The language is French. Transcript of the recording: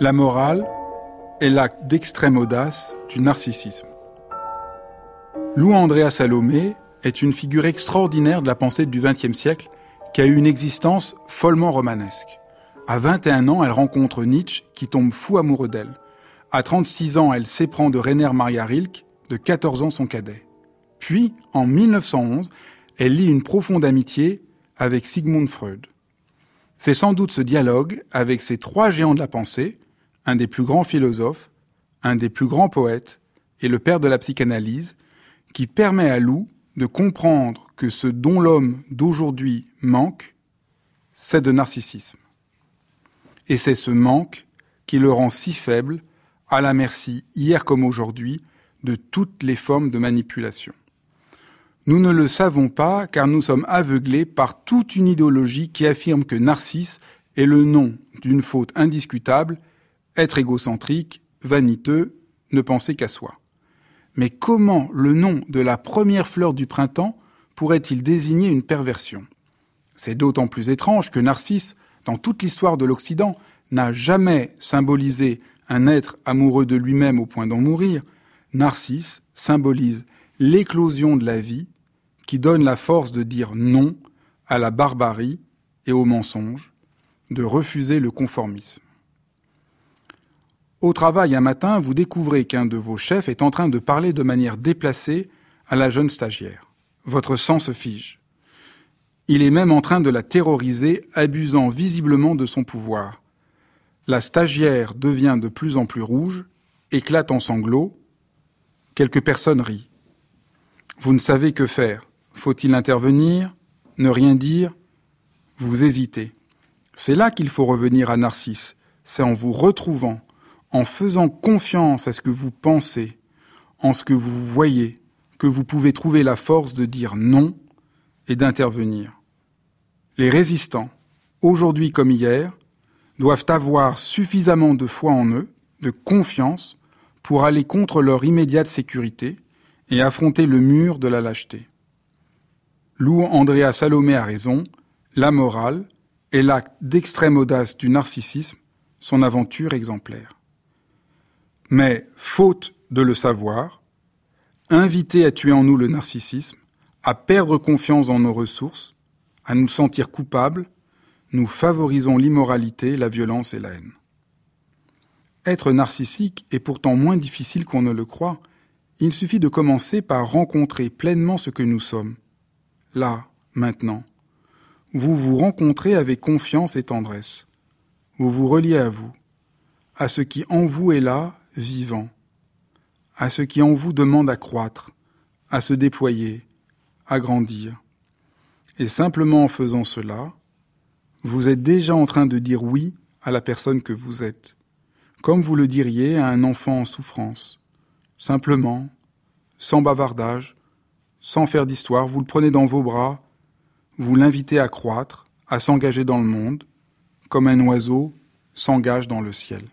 La morale est l'acte d'extrême audace du narcissisme. Lou Andrea Salomé est une figure extraordinaire de la pensée du XXe siècle qui a eu une existence follement romanesque. À 21 ans, elle rencontre Nietzsche qui tombe fou amoureux d'elle. À 36 ans, elle s'éprend de Rainer Maria Rilke, de 14 ans son cadet. Puis, en 1911, elle lie une profonde amitié avec Sigmund Freud. C'est sans doute ce dialogue avec ces trois géants de la pensée, un des plus grands philosophes, un des plus grands poètes et le père de la psychanalyse, qui permet à Lou de comprendre que ce dont l'homme d'aujourd'hui manque, c'est de narcissisme. Et c'est ce manque qui le rend si faible, à la merci, hier comme aujourd'hui, de toutes les formes de manipulation. Nous ne le savons pas car nous sommes aveuglés par toute une idéologie qui affirme que Narcisse est le nom d'une faute indiscutable être égocentrique, vaniteux, ne penser qu'à soi. Mais comment le nom de la première fleur du printemps pourrait-il désigner une perversion? C'est d'autant plus étrange que Narcisse, dans toute l'histoire de l'Occident, n'a jamais symbolisé un être amoureux de lui-même au point d'en mourir. Narcisse symbolise l'éclosion de la vie qui donne la force de dire non à la barbarie et au mensonge, de refuser le conformisme. Au travail un matin, vous découvrez qu'un de vos chefs est en train de parler de manière déplacée à la jeune stagiaire. Votre sang se fige. Il est même en train de la terroriser, abusant visiblement de son pouvoir. La stagiaire devient de plus en plus rouge, éclate en sanglots. Quelques personnes rient. Vous ne savez que faire. Faut-il intervenir Ne rien dire Vous hésitez. C'est là qu'il faut revenir à Narcisse. C'est en vous retrouvant en faisant confiance à ce que vous pensez, en ce que vous voyez, que vous pouvez trouver la force de dire non et d'intervenir. Les résistants, aujourd'hui comme hier, doivent avoir suffisamment de foi en eux, de confiance, pour aller contre leur immédiate sécurité et affronter le mur de la lâcheté. Lou Andrea Salomé a raison, la morale est l'acte d'extrême audace du narcissisme, son aventure exemplaire mais faute de le savoir, invité à tuer en nous le narcissisme, à perdre confiance en nos ressources, à nous sentir coupables, nous favorisons l'immoralité, la violence et la haine. Être narcissique est pourtant moins difficile qu'on ne le croit. Il suffit de commencer par rencontrer pleinement ce que nous sommes. Là, maintenant. Vous vous rencontrez avec confiance et tendresse. Vous vous reliez à vous, à ce qui en vous est là vivant, à ce qui en vous demande à croître, à se déployer, à grandir. Et simplement en faisant cela, vous êtes déjà en train de dire oui à la personne que vous êtes, comme vous le diriez à un enfant en souffrance. Simplement, sans bavardage, sans faire d'histoire, vous le prenez dans vos bras, vous l'invitez à croître, à s'engager dans le monde, comme un oiseau s'engage dans le ciel.